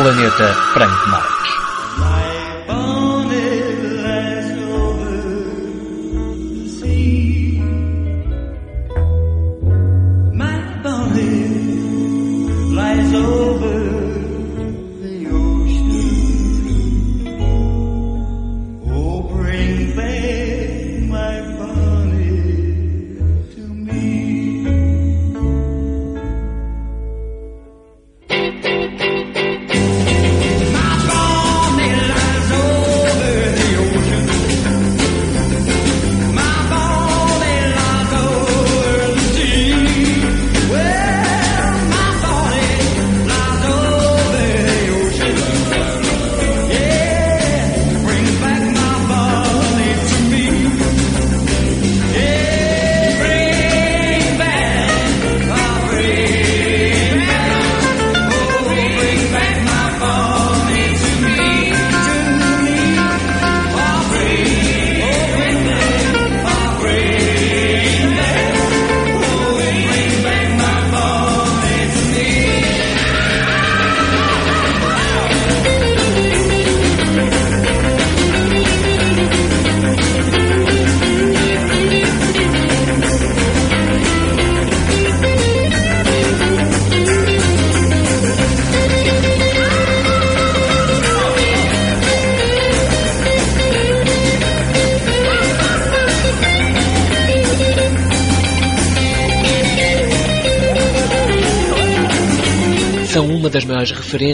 Planeta Frank Marques.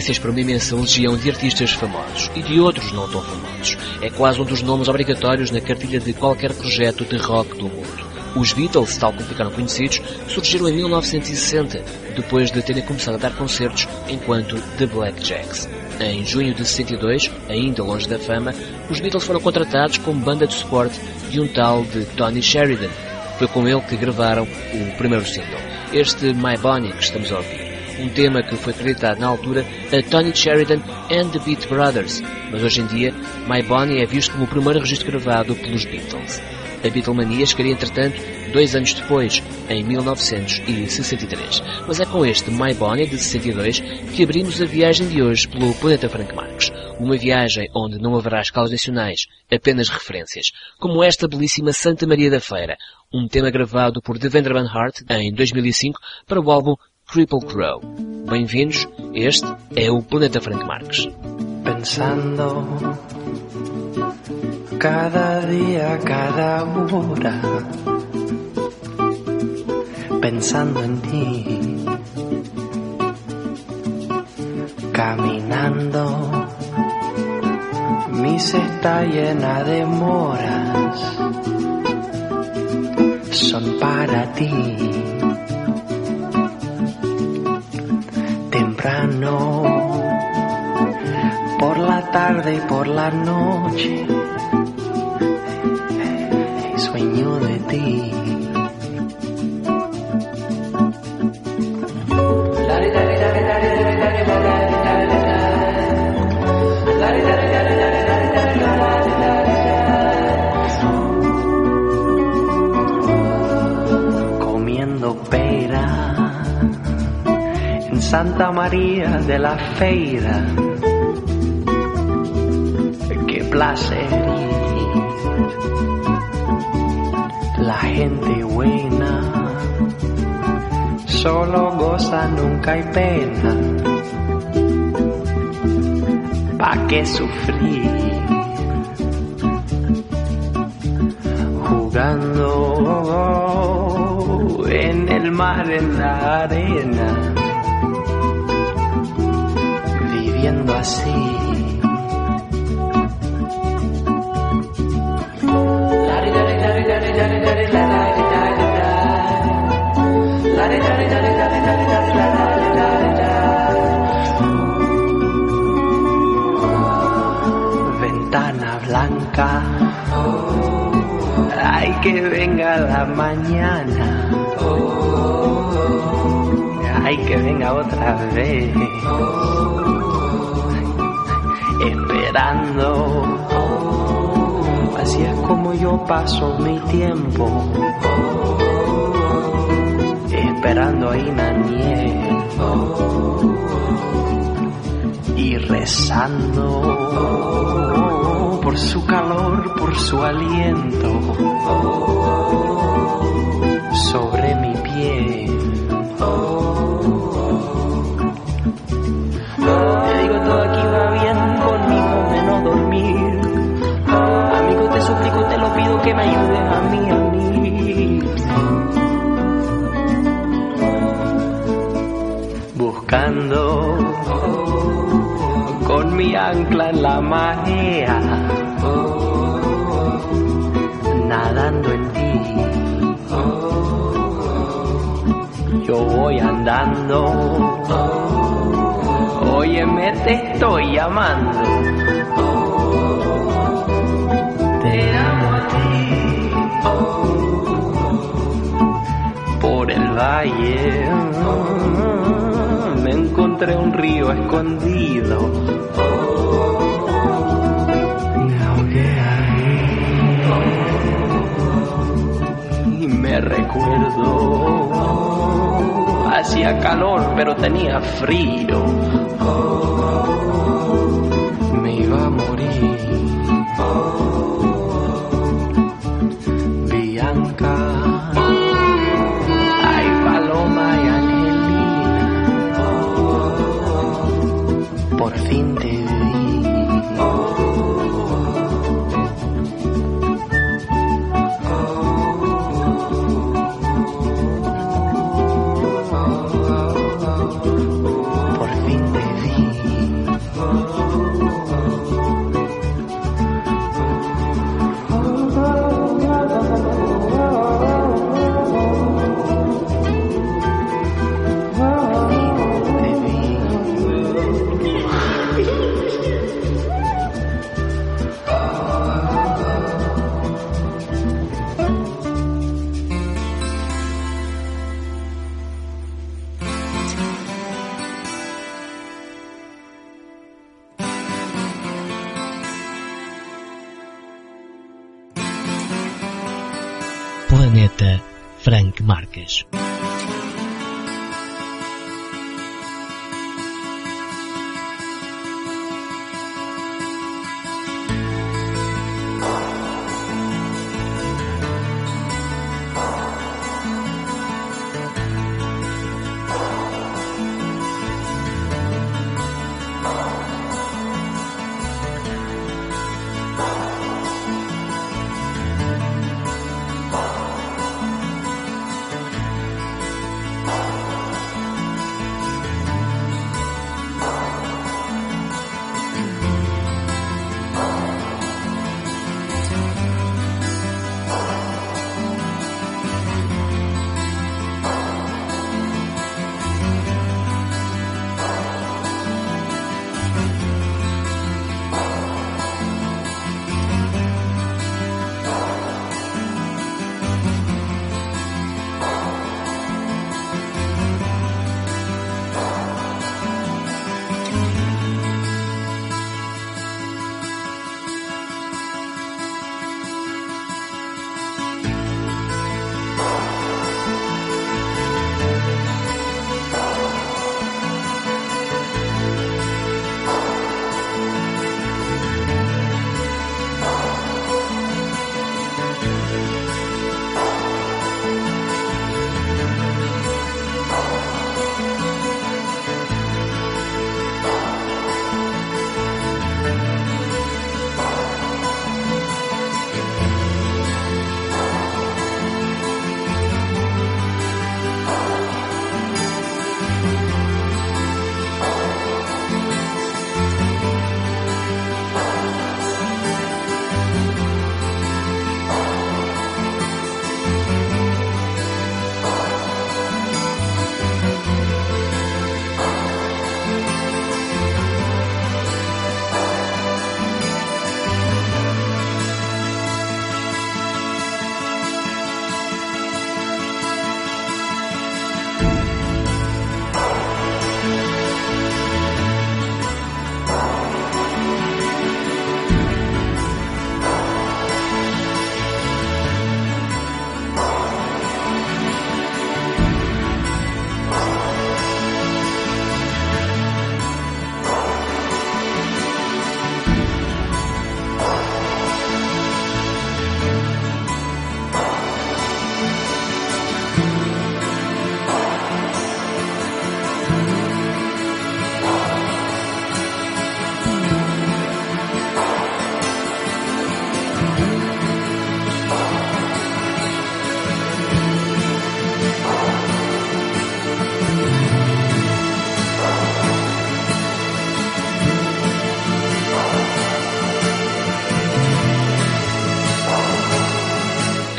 Referências para uma imensa legião de artistas famosos e de outros não tão famosos. É quase um dos nomes obrigatórios na cartilha de qualquer projeto de rock do mundo. Os Beatles, tal como ficaram conhecidos, surgiram em 1960, depois de terem começado a dar concertos enquanto The Black Jacks. Em junho de 62, ainda longe da fama, os Beatles foram contratados como banda de suporte de um tal de Tony Sheridan. Foi com ele que gravaram o primeiro single, este My Bonnie que estamos a ouvir um tema que foi acreditado na altura a Tony Sheridan and the Beat Brothers, mas hoje em dia My Bonnie é visto como o primeiro registro gravado pelos Beatles. A Beatlemania chegaria, entretanto, dois anos depois, em 1963. Mas é com este My Bonnie, de 62, que abrimos a viagem de hoje pelo planeta Frank Marques. Uma viagem onde não haverá escalas adicionais, apenas referências, como esta belíssima Santa Maria da Feira, um tema gravado por Devendra Banhart em 2005 para o álbum Triple Crow. Bem-vindos, este é o Planeta Frank Marques. Pensando cada dia, cada hora, pensando en ti, caminando, mi cesta llena de moras, son para ti. Por la tarde y por la noche, sueño de ti. Santa María de la Feira. Qué placer. La gente buena solo goza, nunca hay pena. ¿Pa' qué sufrir? Jugando en el mar, en la arena kasih Ventana blanca Ay que venga la mañana Ay que venga otra vez esperando. Así es como yo paso mi tiempo, esperando a Inaniel. y rezando por su calor, por su aliento ancla en la marea, nadando en ti. Yo voy andando, óyeme, te estoy llamando. Te amo a ti. Por el valle encontré un río escondido. Y me recuerdo. Hacía calor, pero tenía frío.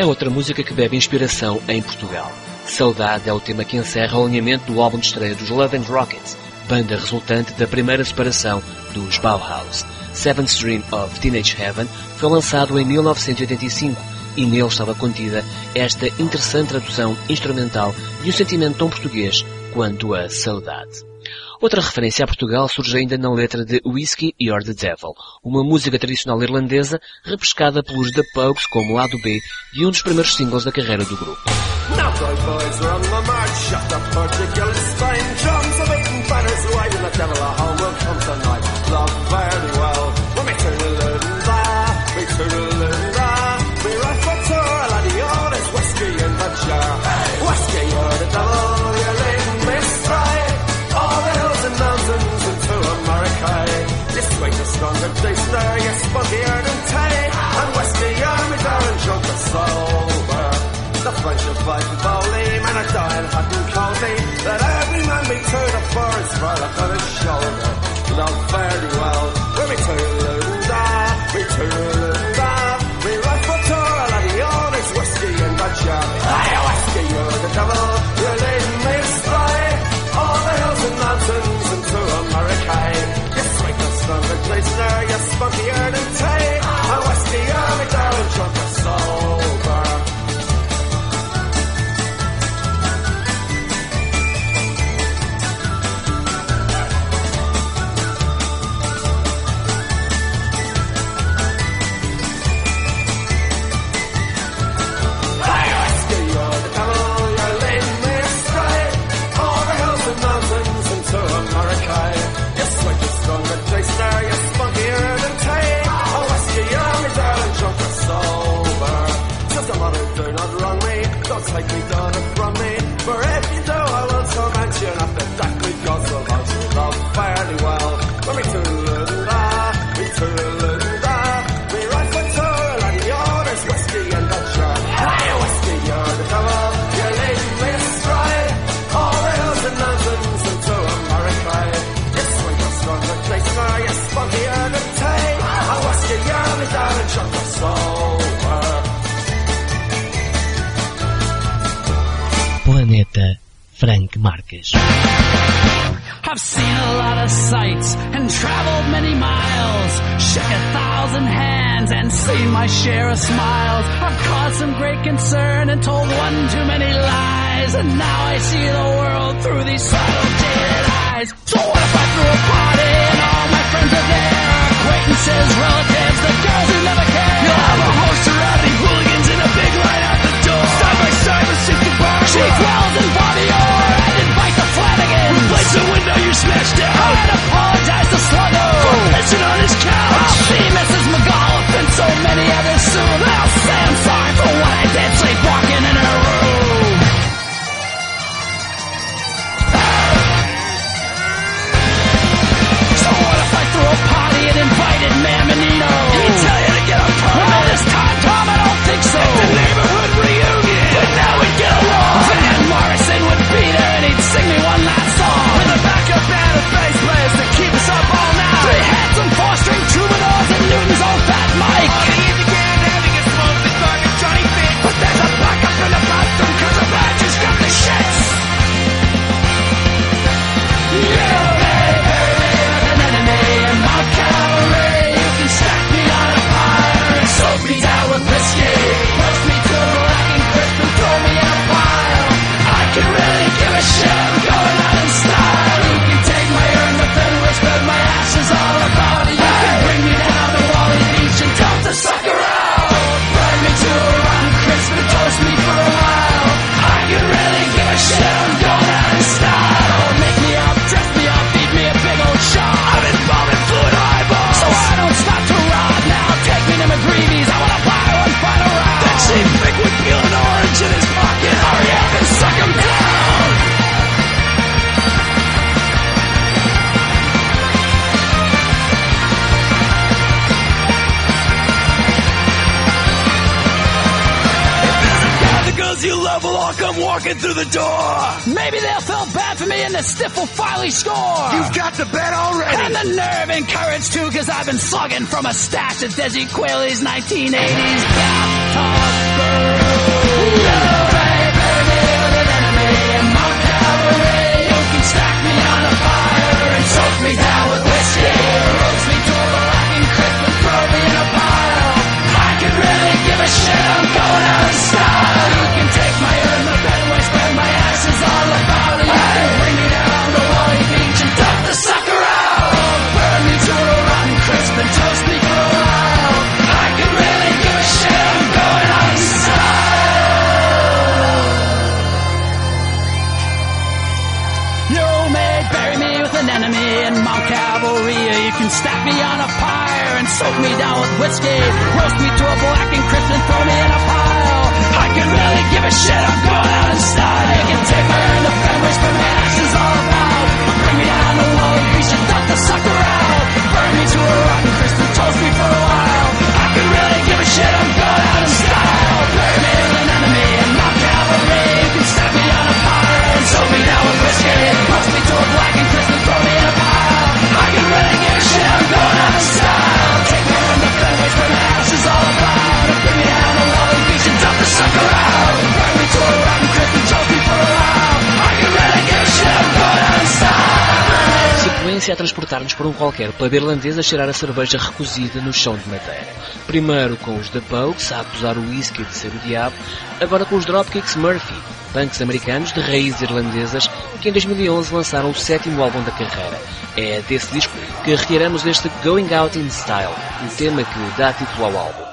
Outra música que bebe inspiração em Portugal. Saudade é o tema que encerra o alinhamento do álbum de estreia dos Love and Rockets, banda resultante da primeira separação dos Bauhaus. Seventh Dream of Teenage Heaven foi lançado em 1985 e nele estava contida esta interessante tradução instrumental de um sentimento tão português quanto a saudade. Outra referência a Portugal surge ainda na letra de Whiskey You're the Devil, uma música tradicional irlandesa repescada pelos The Pogues como lado B de um dos primeiros singles da carreira do grupo. Frank from a stash of Desi Quayle's 1980s bathtub bird. deixa transportar-nos por um qualquer pub irlandês a cheirar a cerveja recozida no chão de madeira. Primeiro com os The Pokes, a acusar o whisky de ser o diabo, agora com os Dropkicks Murphy, punks americanos de raízes irlandesas que em 2011 lançaram o sétimo álbum da carreira. É desse disco que retiramos este Going Out in Style, um tema que dá título ao álbum.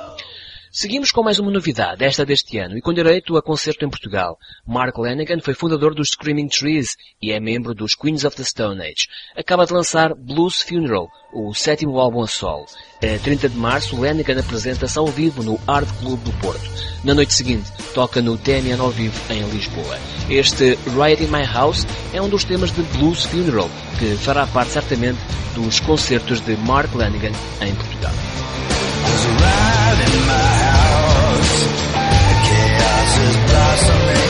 Seguimos com mais uma novidade, esta deste ano, e com direito a concerto em Portugal. Mark Lanigan foi fundador dos Screaming Trees e é membro dos Queens of the Stone Age. Acaba de lançar Blues Funeral, o sétimo álbum a solo. A 30 de março, Lanigan apresenta-se ao vivo no Art Club do Porto. Na noite seguinte, toca no TNN ao vivo em Lisboa. Este Riot in My House é um dos temas de Blues Funeral, que fará parte certamente dos concertos de Mark Lanigan em Portugal. is blossoming.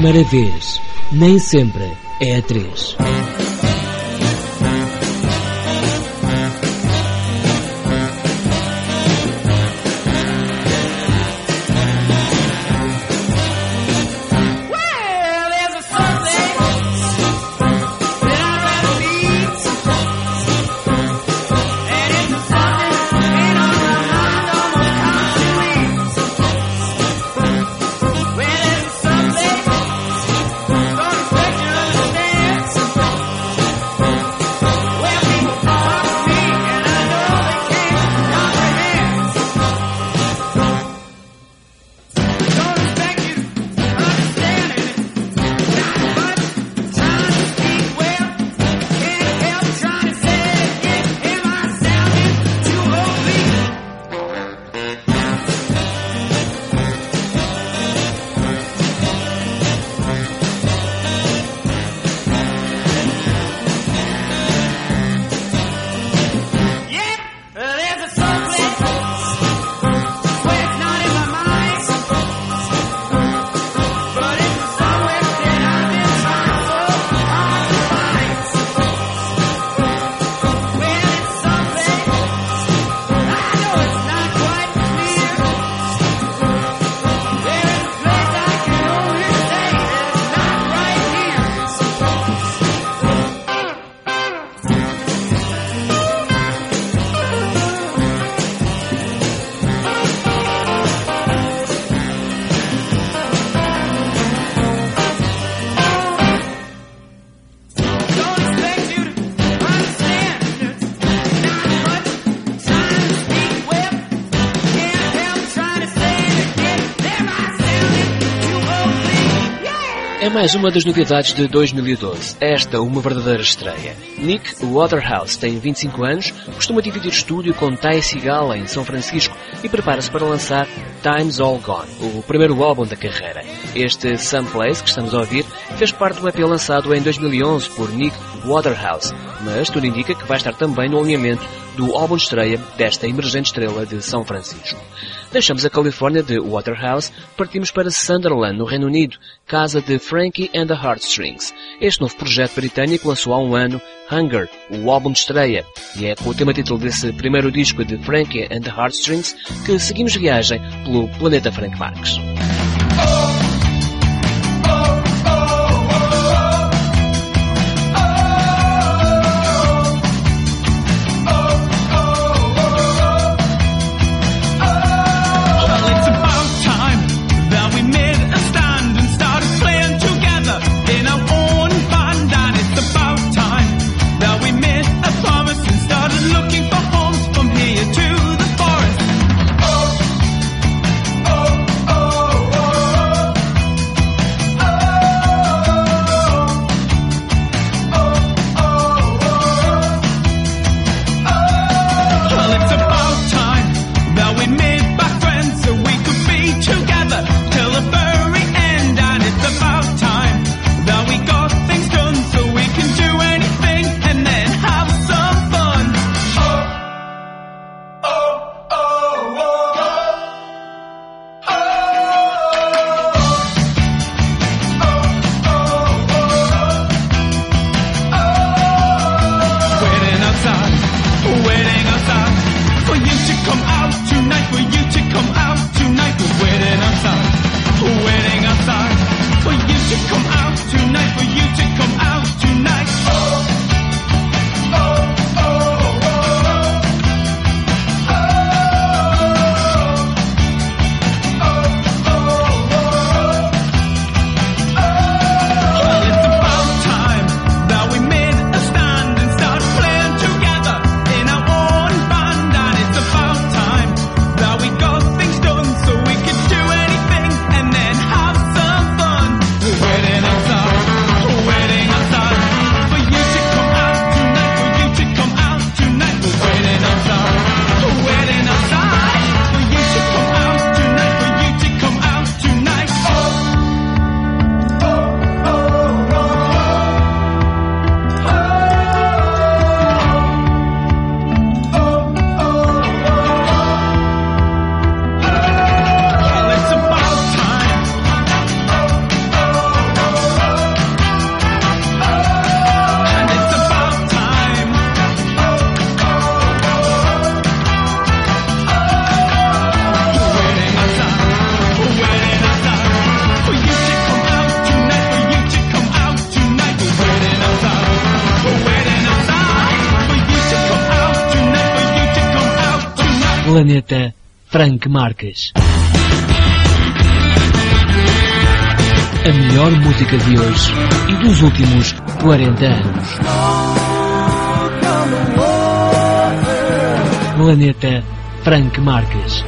Primeira vez nem sempre é a três. Mais uma das novidades de 2012. Esta, uma verdadeira estreia. Nick Waterhouse tem 25 anos, costuma dividir estúdio com Ty Segall em São Francisco e prepara-se para lançar Time's All Gone, o primeiro álbum da carreira. Este Someplace que estamos a ouvir fez parte do EP lançado em 2011 por Nick Waterhouse, mas tudo indica que vai estar também no alinhamento do álbum de estreia desta emergente estrela de São Francisco. Deixamos a Califórnia de Waterhouse, partimos para Sunderland, no Reino Unido, casa de Frankie and the Heartstrings. Este novo projeto britânico lançou há um ano Hunger, o álbum de estreia, e é com o tema título desse primeiro disco de Frankie and the Heartstrings que seguimos viagem pelo planeta Frank Marques. Planeta Frank Marques. A melhor música de hoje e dos últimos 40 anos. Planeta Frank Marques.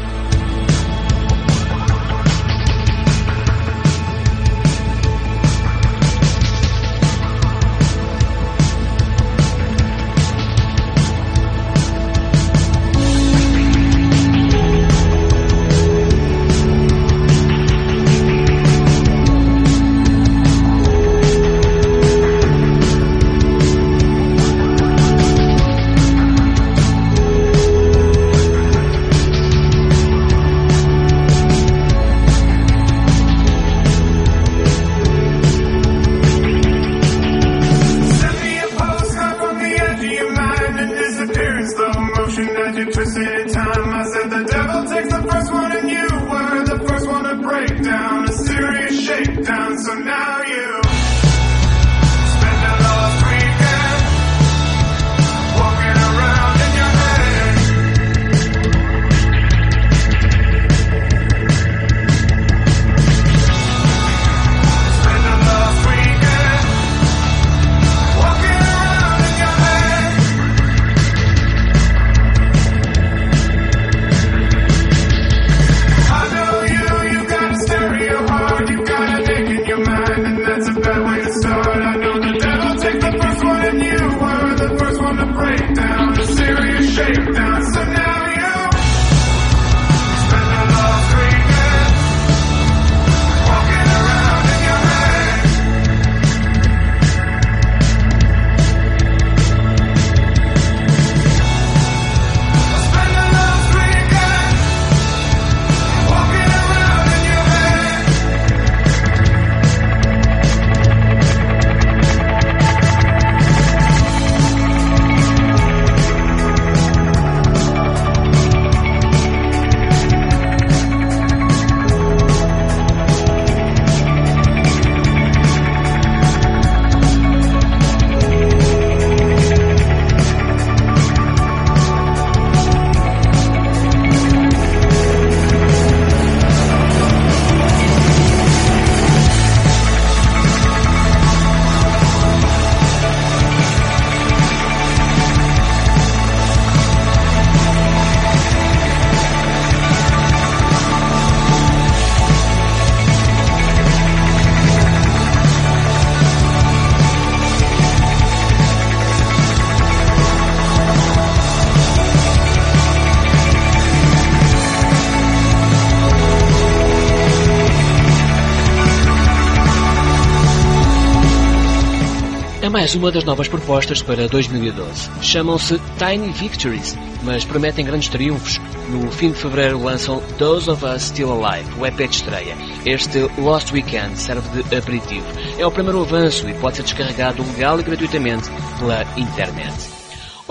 Mais uma das novas propostas para 2012. Chamam-se Tiny Victories, mas prometem grandes triunfos. No fim de fevereiro lançam Those of Us Still Alive, o EP de estreia. Este Lost Weekend serve de aperitivo. É o primeiro avanço e pode ser descarregado legal e gratuitamente pela internet.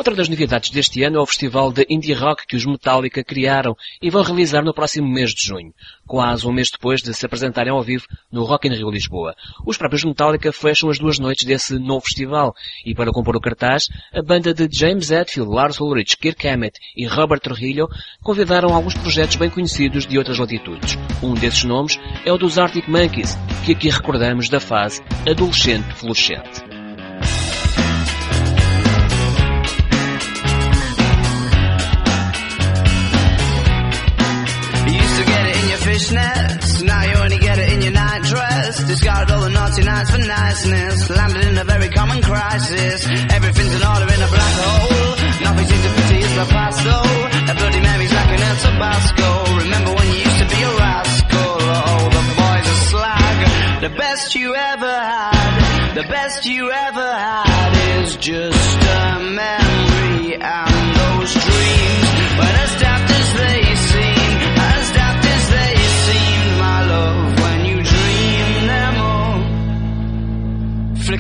Outra das novidades deste ano é o festival de indie rock que os Metallica criaram e vão realizar no próximo mês de junho, quase um mês depois de se apresentarem ao vivo no Rock in Rio Lisboa. Os próprios Metallica fecham as duas noites desse novo festival e para compor o cartaz, a banda de James Hetfield, Lars Ulrich, Kirk Hammett e Robert Trujillo convidaram alguns projetos bem conhecidos de outras latitudes. Um desses nomes é o dos Arctic Monkeys, que aqui recordamos da fase adolescente-florescente. Fishnets, now you only get it in your night dress. Discarded all the naughty nights for niceness, landed in a very common crisis. Everything's in order in a black hole, nothing seems to pity is the past though. A bloody Mary's like an El Tabasco. Remember when you used to be a rascal? Oh, the boys are slag. The best you ever had, the best you ever had is just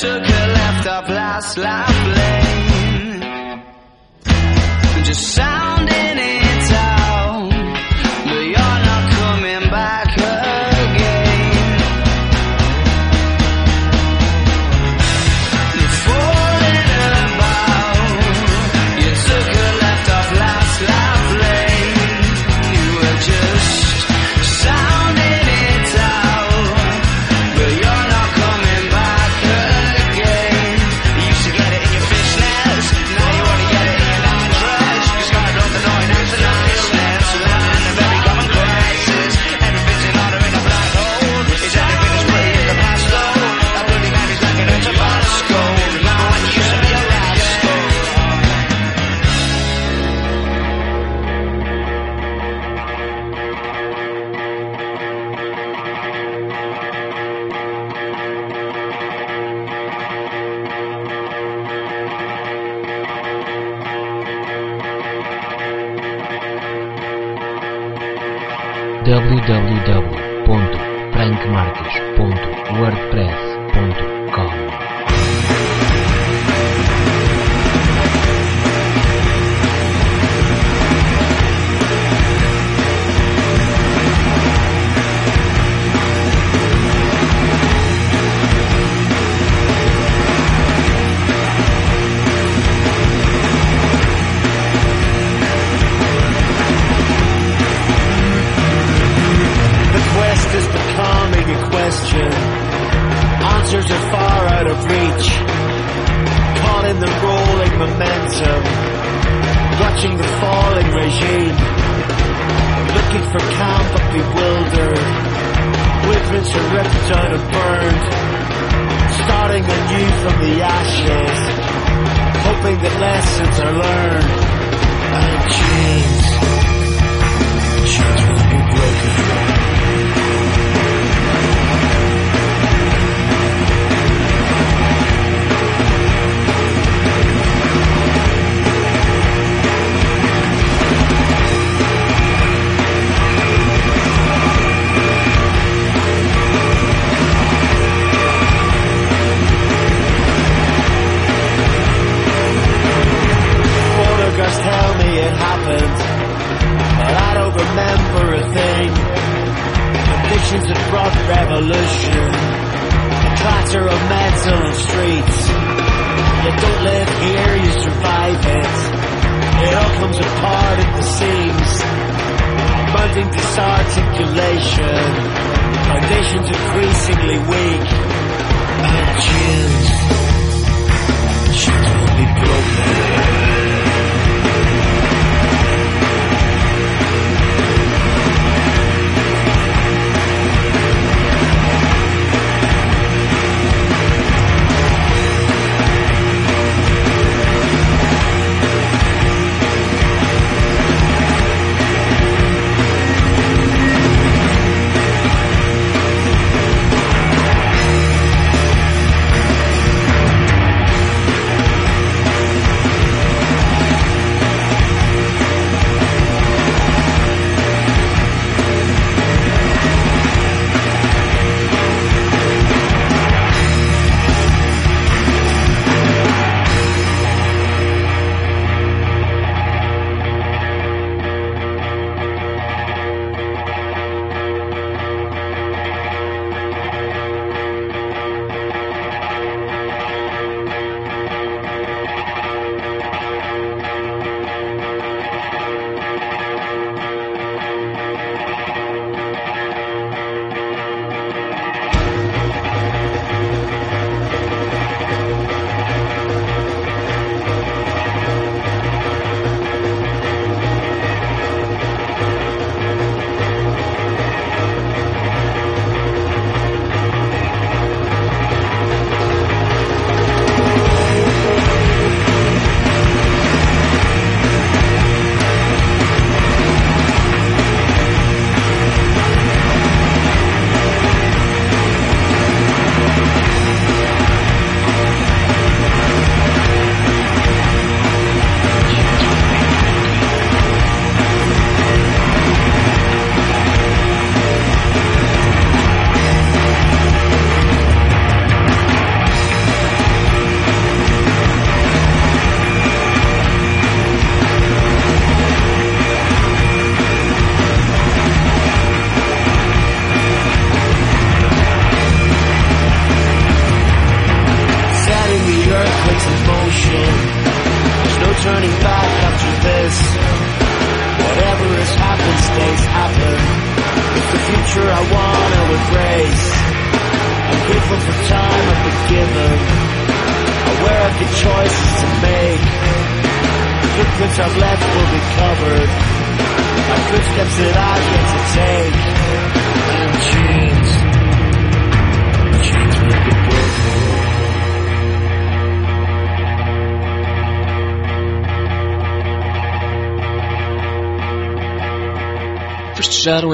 took a left off last life lane. Just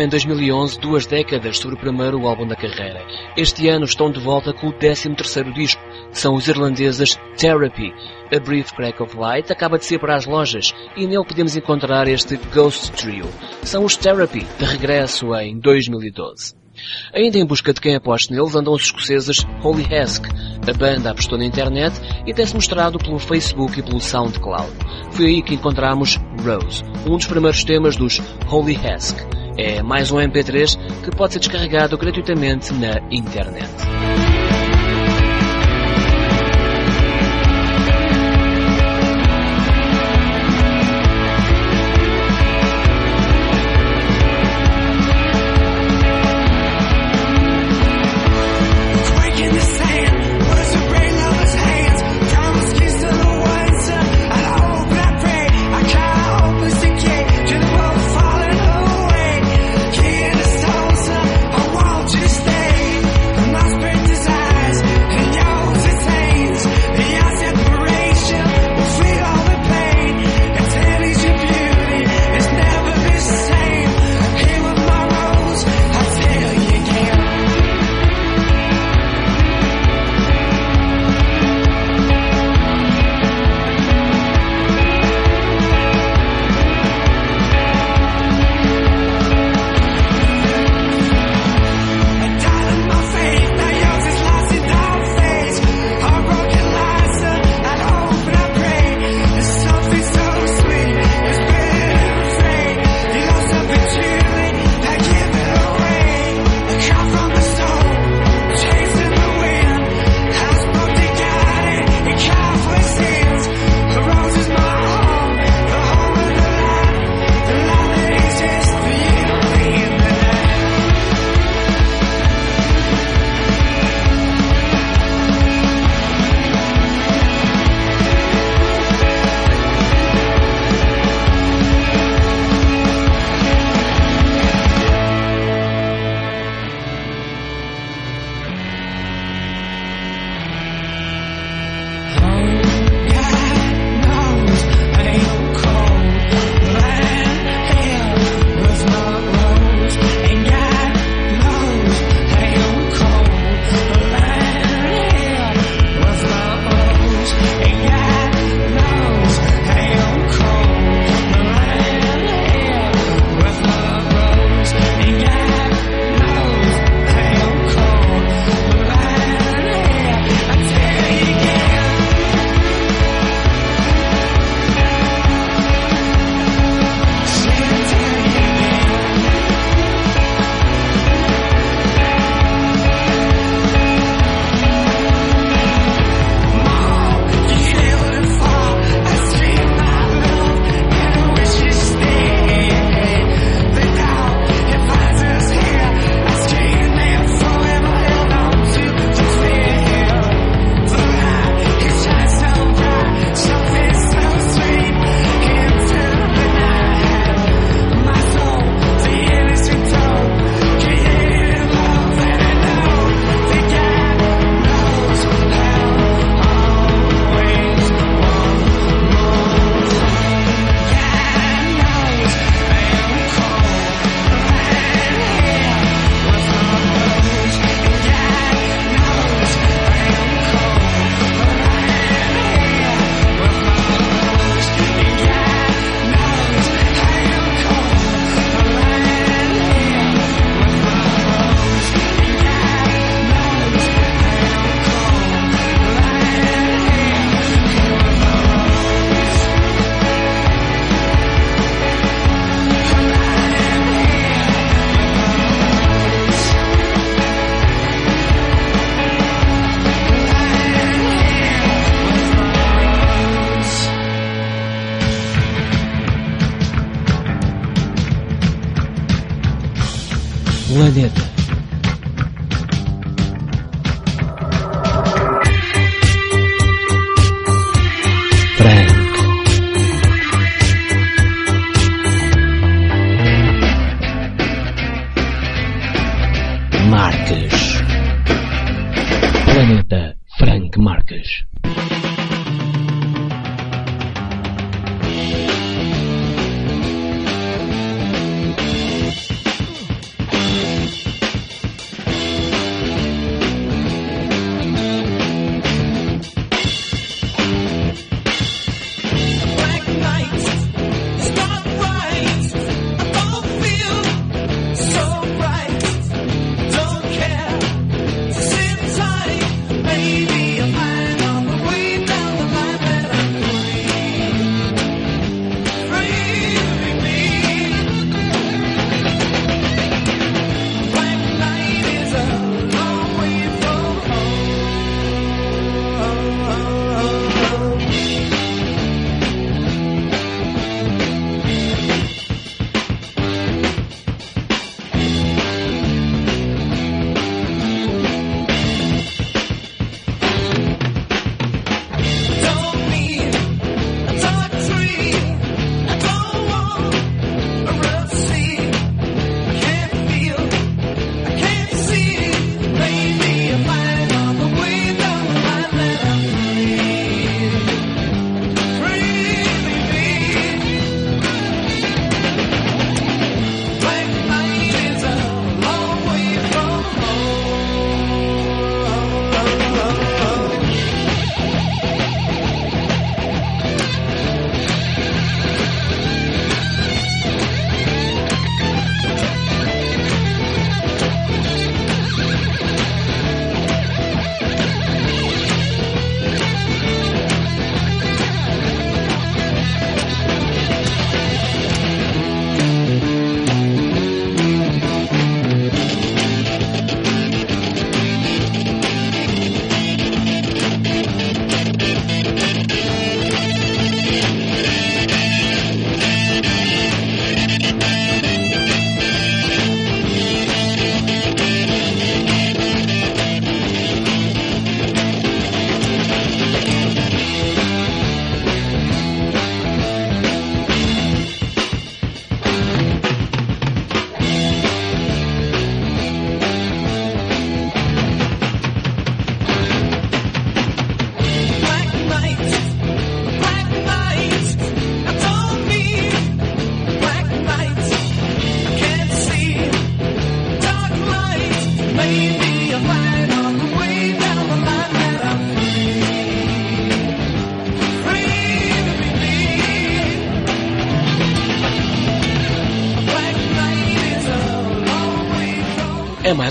em 2011 duas décadas sobre o primeiro álbum da carreira. Este ano estão de volta com o 13º disco. São os irlandeses Therapy. A Brief Crack of Light acaba de ser para as lojas e nele podemos encontrar este Ghost Trio. São os Therapy, de regresso em 2012. Ainda em busca de quem aposte neles andam os escoceses Holy Hask. A banda apostou na internet e tem-se mostrado pelo Facebook e pelo SoundCloud. Foi aí que encontramos Rose, um dos primeiros temas dos Holy Hask. É mais um MP3 que pode ser descarregado gratuitamente na internet.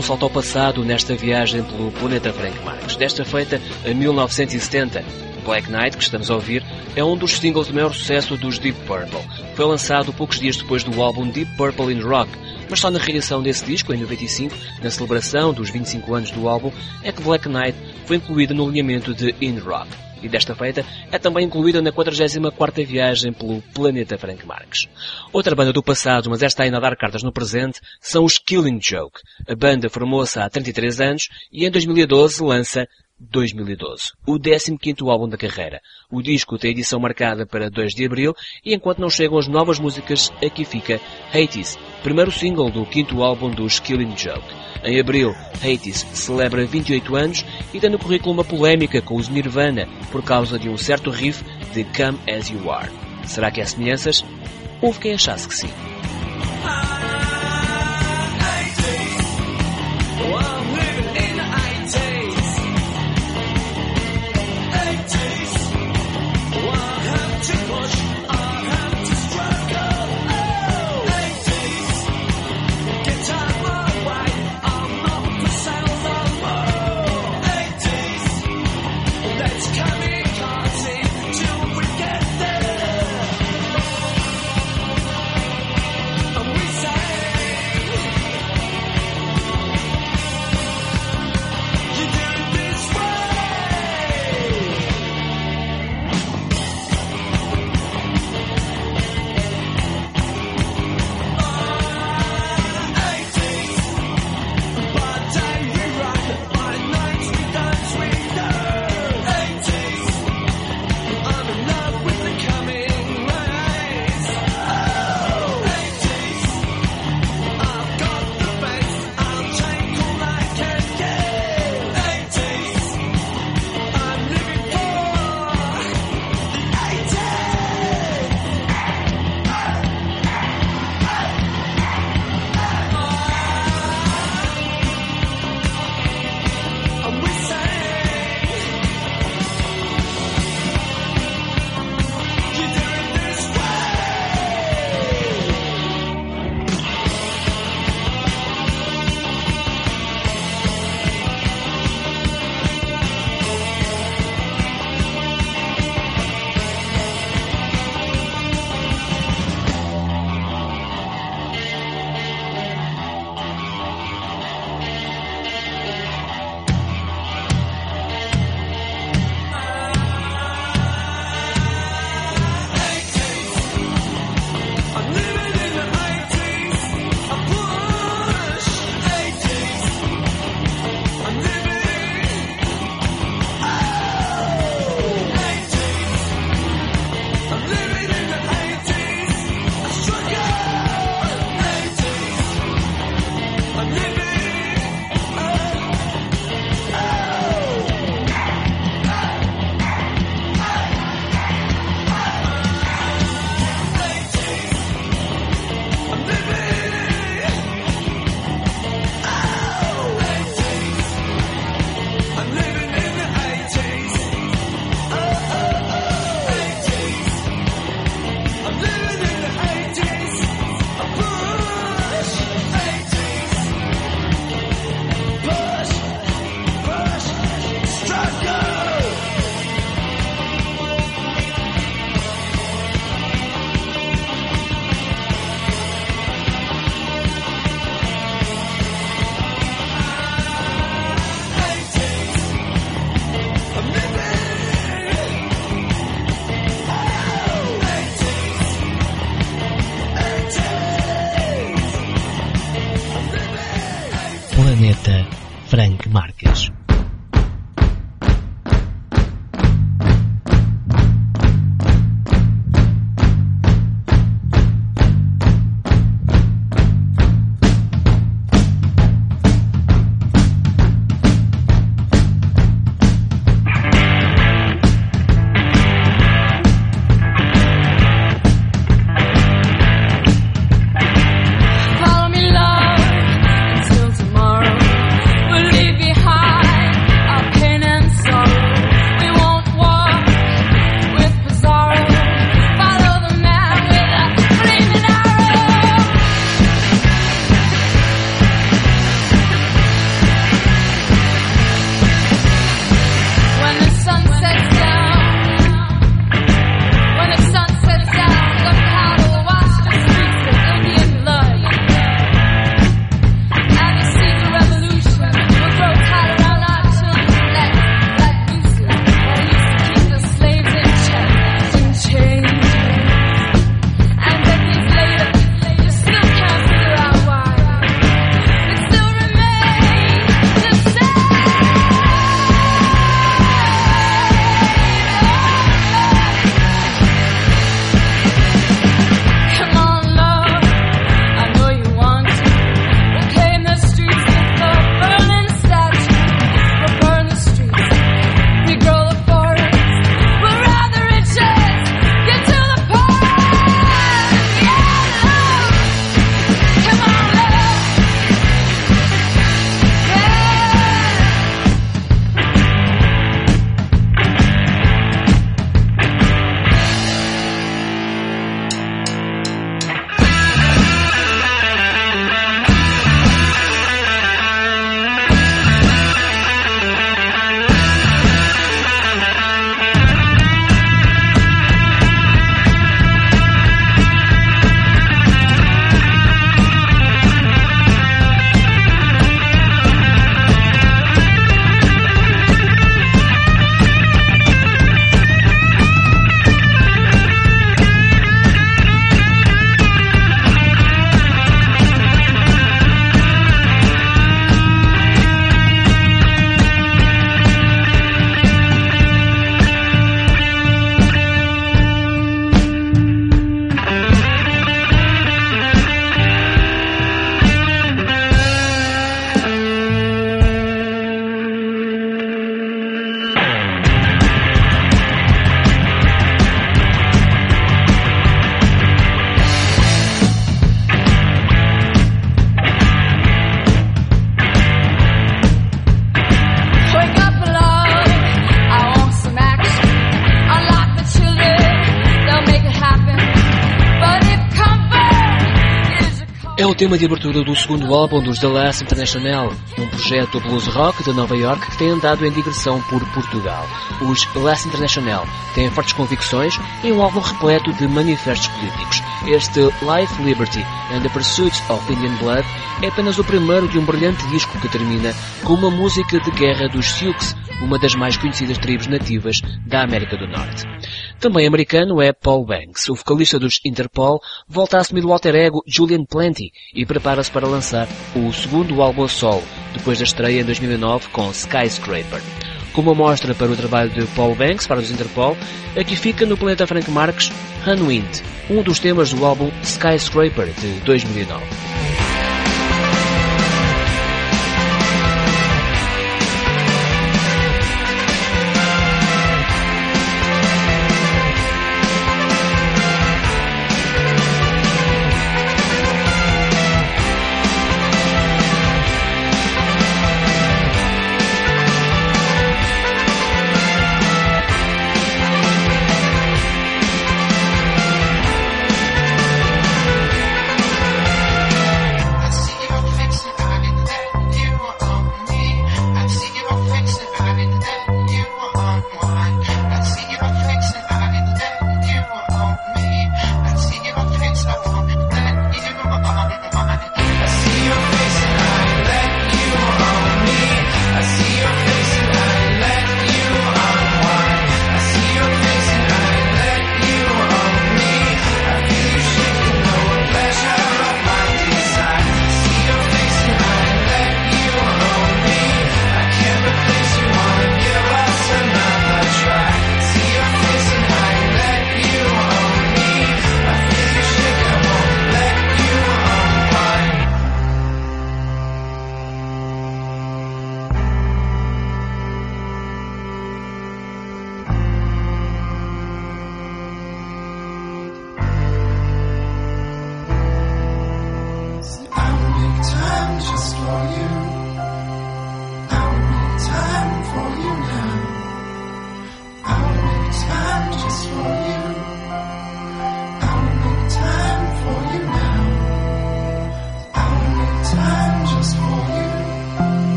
Um salto ao passado nesta viagem pelo planeta Frank Marques, desta feita em 1970. Black Knight, que estamos a ouvir, é um dos singles de maior sucesso dos Deep Purple. Foi lançado poucos dias depois do álbum Deep Purple in Rock, mas só na reedição desse disco, em 95, na celebração dos 25 anos do álbum, é que Black Knight foi incluída no alinhamento de In Rock. E desta feita é também incluída na 44ª viagem pelo planeta Frank Marques. Outra banda do passado, mas esta ainda a dar cartas no presente, são os Killing Joke. A banda formou-se há 33 anos e em 2012 lança 2012, o 15º álbum da carreira. O disco tem edição marcada para 2 de abril e enquanto não chegam as novas músicas, aqui fica Hades, primeiro single do quinto álbum dos Killing Joke. Em abril, Hades celebra 28 anos e dá no currículo uma polémica com os Nirvana por causa de um certo riff de Come As You Are. Será que há semelhanças? Houve quem achasse que sim. Tema de abertura do segundo álbum dos The Last International, um projeto blues rock de Nova York que tem andado em digressão por Portugal. Os Last International têm fortes convicções e um álbum repleto de manifestos políticos. Este Life, Liberty and the Pursuit of Indian Blood é apenas o primeiro de um brilhante disco que termina com uma música de guerra dos Sioux, uma das mais conhecidas tribos nativas da América do Norte. Também americano é Paul Banks, o vocalista dos Interpol, volta a assumir o alter ego Julian Plenty e prepara-se para lançar o segundo álbum solo, depois da estreia em 2009 com Skyscraper. Como amostra para o trabalho de Paul Banks para os Interpol, aqui fica no planeta Frank Marques Hanwind, um dos temas do álbum Skyscraper de 2009.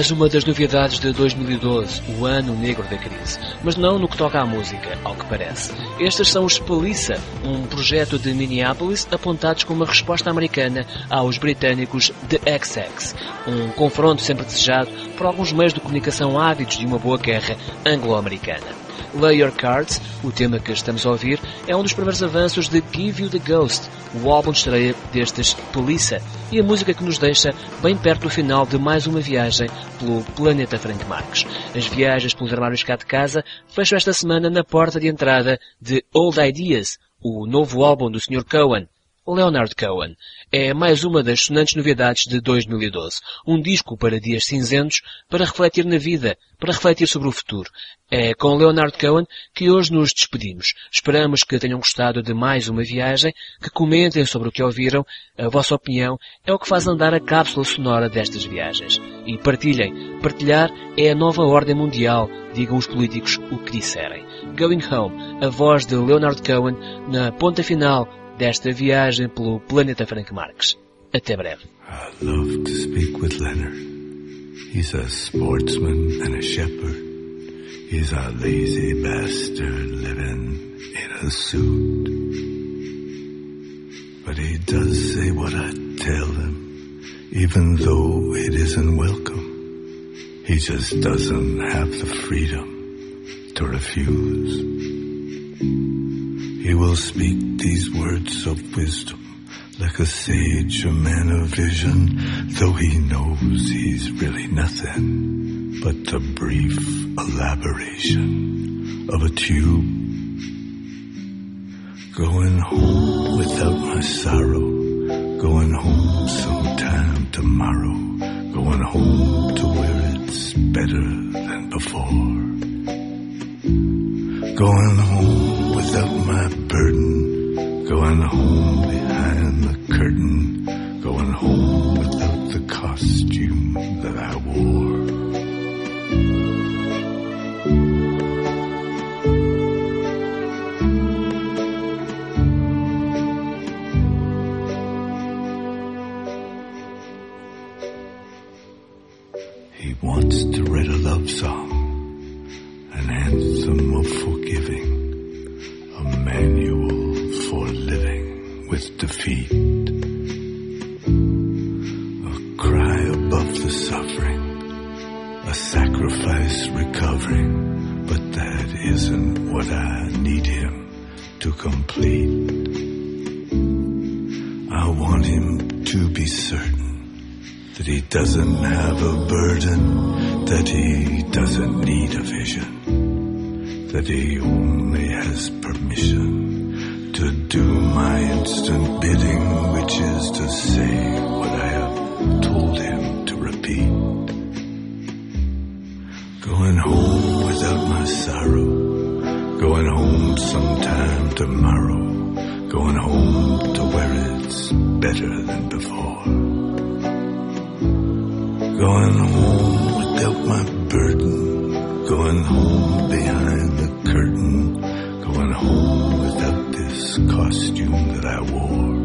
Mais uma das novidades de 2012, o ano negro da crise. Mas não no que toca à música, ao que parece. Estes são os Spalissa, um projeto de Minneapolis apontados como uma resposta americana aos britânicos The XX, um confronto sempre desejado por alguns meios de comunicação ávidos de uma boa guerra anglo-americana. Layer Cards, o tema que estamos a ouvir, é um dos primeiros avanços de Give You the Ghost, o álbum de estreia destes Polícia, e a música que nos deixa bem perto do final de mais uma viagem pelo planeta Frank Marques. As viagens pelos armários cá de casa fecham esta semana na porta de entrada de Old Ideas, o novo álbum do Sr. Cohen. Leonard Cohen. É mais uma das sonantes novidades de 2012. Um disco para dias cinzentos, para refletir na vida, para refletir sobre o futuro. É com Leonard Cohen que hoje nos despedimos. Esperamos que tenham gostado de mais uma viagem, que comentem sobre o que ouviram. A vossa opinião é o que faz andar a cápsula sonora destas viagens. E partilhem. Partilhar é a nova ordem mundial, digam os políticos o que disserem. Going Home, a voz de Leonard Cohen na ponta final desta viagem pelo planeta Frank Marques. Até breve. I love to speak with Leonard. He's a sportsman and a shepherd. He's a lazy bastard living in a suit. But he does say what I tell him, even though it isn't welcome. He just doesn't have the freedom to refuse. He will speak these words of wisdom like a sage, a man of vision, though he knows he's really nothing but the brief elaboration of a tube. Going home without my sorrow, going home sometime tomorrow, going home to where it's better than before. Going home without my burden. Going home behind the curtain. Going home without the costume that I wore. He wants to write a love song of forgiving, a manual for living with defeat, a cry above the suffering, a sacrifice recovering, but that isn't what I need him to complete. I want him to be certain that he doesn't have a burden, that he doesn't need a vision, that he only has permission to do my instant bidding, which is to say what I have told him to repeat. Going home without my sorrow, going home sometime tomorrow, going home to where it's better than before. Going home without my burden. Going home behind the curtain. Going oh, home without this costume that I wore.